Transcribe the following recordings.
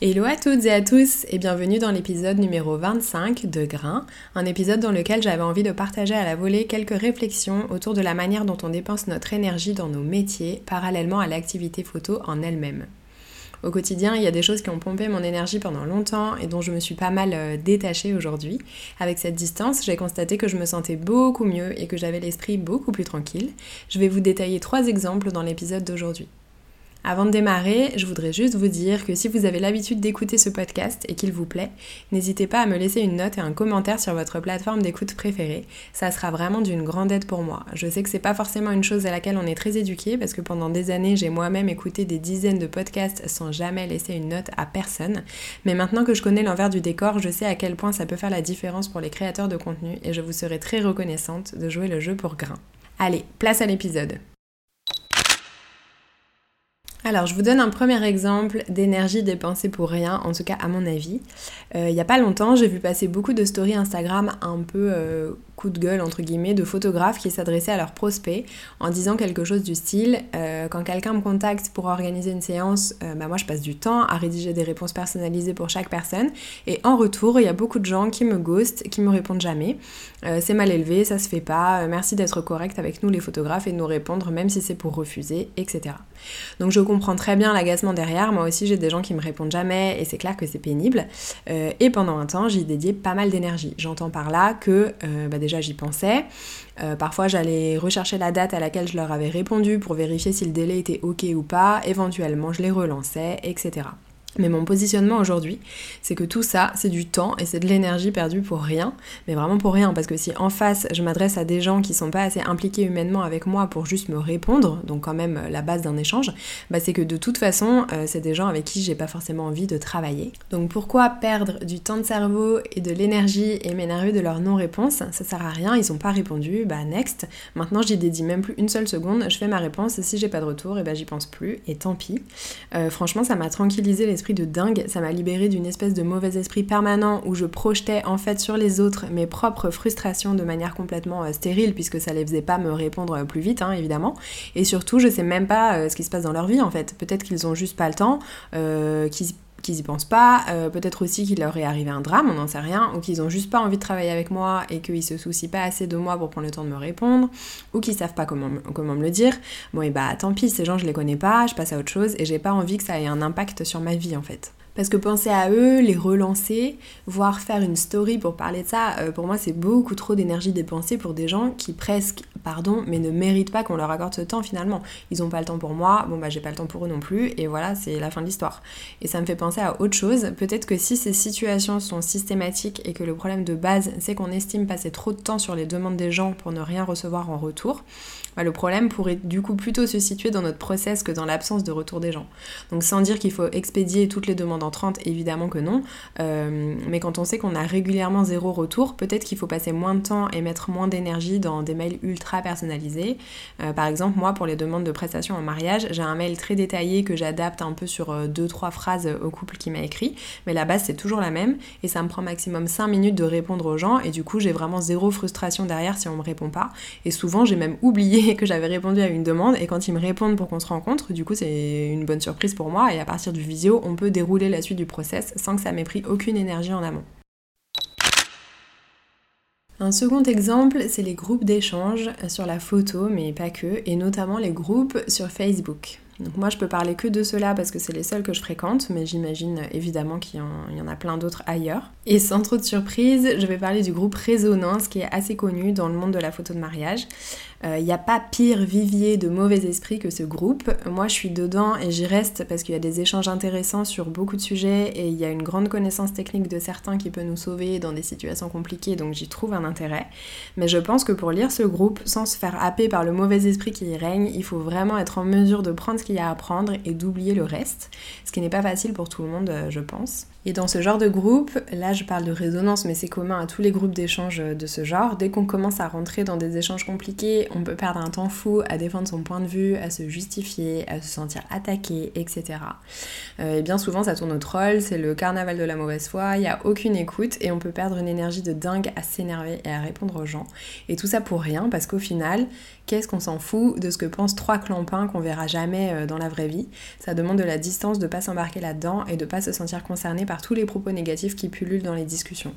Hello à toutes et à tous et bienvenue dans l'épisode numéro 25 de Grain, un épisode dans lequel j'avais envie de partager à la volée quelques réflexions autour de la manière dont on dépense notre énergie dans nos métiers parallèlement à l'activité photo en elle-même. Au quotidien, il y a des choses qui ont pompé mon énergie pendant longtemps et dont je me suis pas mal euh, détachée aujourd'hui. Avec cette distance, j'ai constaté que je me sentais beaucoup mieux et que j'avais l'esprit beaucoup plus tranquille. Je vais vous détailler trois exemples dans l'épisode d'aujourd'hui. Avant de démarrer, je voudrais juste vous dire que si vous avez l'habitude d'écouter ce podcast et qu'il vous plaît, n'hésitez pas à me laisser une note et un commentaire sur votre plateforme d'écoute préférée. Ça sera vraiment d'une grande aide pour moi. Je sais que c'est pas forcément une chose à laquelle on est très éduqué parce que pendant des années, j'ai moi-même écouté des dizaines de podcasts sans jamais laisser une note à personne. Mais maintenant que je connais l'envers du décor, je sais à quel point ça peut faire la différence pour les créateurs de contenu et je vous serai très reconnaissante de jouer le jeu pour grain. Allez, place à l'épisode. Alors, je vous donne un premier exemple d'énergie dépensée pour rien, en tout cas à mon avis. Euh, il n'y a pas longtemps, j'ai vu passer beaucoup de stories Instagram un peu euh, coup de gueule, entre guillemets, de photographes qui s'adressaient à leurs prospects en disant quelque chose du style euh, Quand quelqu'un me contacte pour organiser une séance, bah moi je passe du temps à rédiger des réponses personnalisées pour chaque personne, et en retour, il y a beaucoup de gens qui me ghostent, qui me répondent jamais. c'est mal élevé, ça se fait pas, merci d'être correct avec nous les photographes et de nous répondre même si c'est pour refuser, etc. Donc je comprends très bien l'agacement derrière. Moi aussi, j'ai des gens qui me répondent jamais et c'est clair que c'est pénible. Euh, et pendant un temps, j'y dédiais pas mal d'énergie. J'entends par là que euh, bah déjà j'y pensais. Euh, parfois, j'allais rechercher la date à laquelle je leur avais répondu pour vérifier si le délai était ok ou pas. Éventuellement, je les relançais, etc. Mais mon positionnement aujourd'hui, c'est que tout ça, c'est du temps et c'est de l'énergie perdue pour rien, mais vraiment pour rien, parce que si en face, je m'adresse à des gens qui sont pas assez impliqués humainement avec moi pour juste me répondre, donc quand même la base d'un échange, bah c'est que de toute façon, euh, c'est des gens avec qui j'ai pas forcément envie de travailler. Donc pourquoi perdre du temps de cerveau et de l'énergie et m'énerver de leur non-réponse Ça sert à rien, ils ont pas répondu, bah next. Maintenant, j'y dédie même plus une seule seconde, je fais ma réponse, et si j'ai pas de retour, et bah j'y pense plus, et tant pis. Euh, franchement, ça m'a tranquillisé de dingue, ça m'a libéré d'une espèce de mauvais esprit permanent où je projetais en fait sur les autres mes propres frustrations de manière complètement euh, stérile puisque ça les faisait pas me répondre euh, plus vite hein, évidemment. Et surtout je sais même pas euh, ce qui se passe dans leur vie en fait. Peut-être qu'ils ont juste pas le temps, qu'ils qu'ils y pensent pas, peut-être aussi qu'il leur est arrivé un drame, on n'en sait rien, ou qu'ils ont juste pas envie de travailler avec moi et qu'ils se soucient pas assez de moi pour prendre le temps de me répondre, ou qu'ils savent pas comment, comment me le dire. Bon et bah tant pis, ces gens je les connais pas, je passe à autre chose et j'ai pas envie que ça ait un impact sur ma vie en fait. Parce que penser à eux, les relancer, voire faire une story pour parler de ça, euh, pour moi c'est beaucoup trop d'énergie dépensée pour des gens qui presque, pardon, mais ne méritent pas qu'on leur accorde ce temps finalement. Ils ont pas le temps pour moi, bon bah j'ai pas le temps pour eux non plus, et voilà, c'est la fin de l'histoire. Et ça me fait penser à autre chose, peut-être que si ces situations sont systématiques et que le problème de base c'est qu'on estime passer trop de temps sur les demandes des gens pour ne rien recevoir en retour, bah, le problème pourrait du coup plutôt se situer dans notre process que dans l'absence de retour des gens. Donc sans dire qu'il faut expédier toutes les demandes entrantes, évidemment que non, euh, mais quand on sait qu'on a régulièrement zéro retour, peut-être qu'il faut passer moins de temps et mettre moins d'énergie dans des mails ultra personnalisés. Euh, par exemple, moi pour les demandes de prestations en mariage, j'ai un mail très détaillé que j'adapte un peu sur 2-3 euh, phrases au couple qui m'a écrit, mais la base c'est toujours la même et ça me prend maximum 5 minutes de répondre aux gens et du coup j'ai vraiment zéro frustration derrière si on me répond pas. Et souvent j'ai même oublié que j'avais répondu à une demande et quand ils me répondent pour qu'on se rencontre, du coup c'est une bonne surprise pour moi et à partir du visio, on peut dérouler la suite du process sans que ça m'ait pris aucune énergie en amont. Un second exemple, c'est les groupes d'échange sur la photo, mais pas que, et notamment les groupes sur Facebook. Donc moi je peux parler que de cela parce que c'est les seuls que je fréquente, mais j'imagine évidemment qu'il y, en a plein d'autres ailleurs. Et sans trop de surprise, je vais parler du groupe Résonance qui est assez connu dans le monde de la photo de mariage. Il euh, n'y a pas pire vivier de mauvais esprit que ce groupe. Moi, je suis dedans et j'y reste parce qu'il y a des échanges intéressants sur beaucoup de sujets et il y a une grande connaissance technique de certains qui peut nous sauver dans des situations compliquées, donc j'y trouve un intérêt. Mais je pense que pour lire ce groupe, sans se faire happer par le mauvais esprit qui y règne, il faut vraiment être en mesure de prendre ce y a à apprendre et d'oublier le reste, ce qui n'est pas facile pour tout le monde, euh, je pense. Et dans ce genre de groupe, là je parle de résonance, mais c'est commun à tous les groupes d'échanges de ce genre, dès qu'on commence à rentrer dans des échanges compliqués, on peut perdre un temps fou à défendre son point de vue, à se justifier, à se sentir attaqué, etc. Euh, et bien souvent ça tourne au troll, c'est le carnaval de la mauvaise foi, il n'y a aucune écoute et on peut perdre une énergie de dingue à s'énerver et à répondre aux gens. Et tout ça pour rien, parce qu'au final, qu'est-ce qu'on s'en fout de ce que pensent trois clampins qu'on verra jamais euh, dans la vraie vie Ça demande de la distance, de pas s'embarquer là-dedans et de pas se sentir concerné par tous les propos négatifs qui pullulent dans les discussions.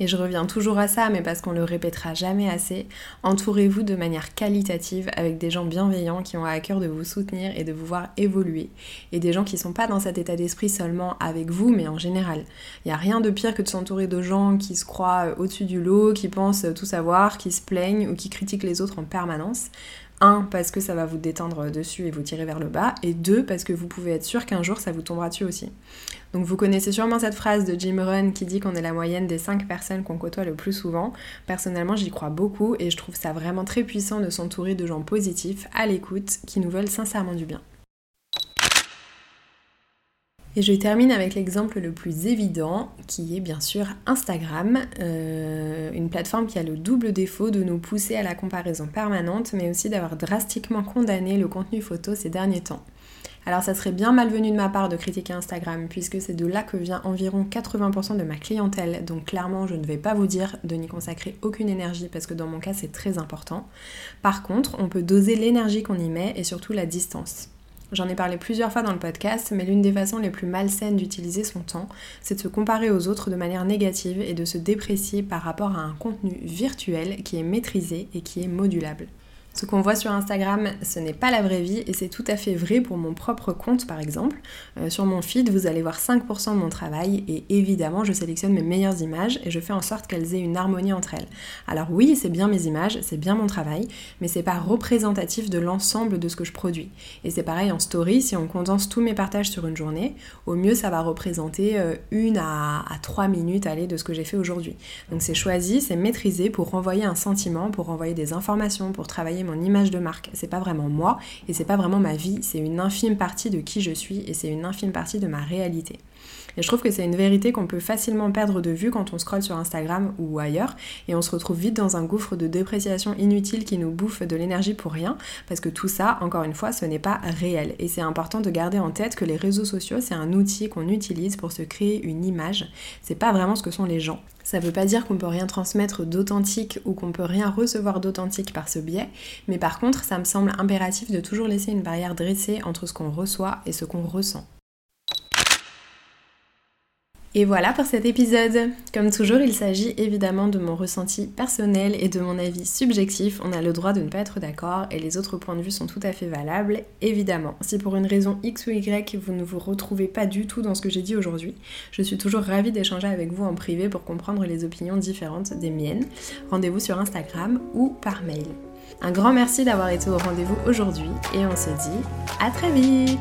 Et je reviens toujours à ça, mais parce qu'on le répétera jamais assez, entourez-vous de manière qualitative avec des gens bienveillants qui ont à cœur de vous soutenir et de vous voir évoluer. Et des gens qui sont pas dans cet état d'esprit seulement avec vous, mais en général. Il n'y a rien de pire que de s'entourer de gens qui se croient euh, au-dessus du lot, qui pensent tout savoir, qui se plaignent ou qui critiquent les autres en permanence. Un, parce que ça va vous détendre dessus et vous tirer vers le bas. Et deux, parce que vous pouvez être sûr qu'un jour ça vous tombera dessus aussi. Donc vous connaissez sûrement cette phrase de Jim Rohn qui dit qu'on est la moyenne des 5 personnes qu'on côtoie le plus souvent. Personnellement, j'y crois beaucoup et je trouve ça vraiment très puissant de s'entourer de gens positifs, à l'écoute, qui nous veulent sincèrement du bien. Et je termine avec l'exemple le plus évident, qui est bien sûr Instagram, euh, une plateforme qui a le double défaut de nous pousser à la comparaison permanente, mais aussi d'avoir drastiquement condamné le contenu photo ces derniers temps. Alors ça serait bien malvenu de ma part de critiquer Instagram, puisque c'est de là que vient environ 80% de ma clientèle, donc clairement je ne vais pas vous dire de n'y consacrer aucune énergie, parce que dans mon cas c'est très important. Par contre, on peut doser l'énergie qu'on y met et surtout la distance. J'en ai parlé plusieurs fois dans le podcast, mais l'une des façons les plus malsaines d'utiliser son temps, c'est de se comparer aux autres de manière négative et de se déprécier par rapport à un contenu virtuel qui est maîtrisé et qui est modulable. Ce qu'on voit sur Instagram, ce n'est pas la vraie vie et c'est tout à fait vrai pour mon propre compte par exemple. Euh, sur mon feed, vous allez voir 5% de mon travail et évidemment, je sélectionne mes meilleures images et je fais en sorte qu'elles aient une harmonie entre elles. Alors oui, c'est bien mes images, c'est bien mon travail, mais c'est pas représentatif de l'ensemble de ce que je produis. Et c'est pareil en story, si on condense tous mes partages sur une journée, au mieux ça va représenter euh, une à, trois minutes de ce que j'ai fait aujourd'hui. Donc c'est choisi, c'est maîtrisé pour renvoyer un sentiment, pour renvoyer des informations, pour travailler mon image de marque. C'est pas vraiment moi et c'est pas vraiment ma vie, c'est une infime partie de qui je suis et c'est une infime partie de ma réalité. Et je trouve que c'est une vérité qu'on peut facilement perdre de vue quand on scrolle sur Instagram ou ailleurs et on se retrouve vite dans un gouffre de dépréciation inutile qui nous bouffe de l'énergie pour rien parce que tout ça, encore une fois, ce n'est pas réel. Et c'est important de garder en tête que les réseaux sociaux, c'est un outil qu'on utilise pour se créer une image. C'est pas vraiment ce que sont les gens. Ça veut pas dire qu'on peut rien transmettre d'authentique ou qu'on peut rien recevoir d'authentique par ce biais, mais par contre, ça me semble impératif de toujours laisser une barrière dressée entre ce qu'on reçoit et ce qu'on ressent. Et voilà pour cet épisode. Comme toujours, il s'agit évidemment de mon ressenti personnel et de mon avis subjectif. On a le droit de ne pas être d'accord et les autres points de vue sont tout à fait valables, évidemment. Si pour une raison X ou Y, vous ne vous retrouvez pas du tout dans ce que j'ai dit aujourd'hui, je suis toujours ravie d'échanger avec vous en privé pour comprendre les opinions différentes des miennes. Rendez-vous sur Instagram ou par mail. Un grand merci d'avoir été au rendez-vous aujourd'hui et on se dit à très vite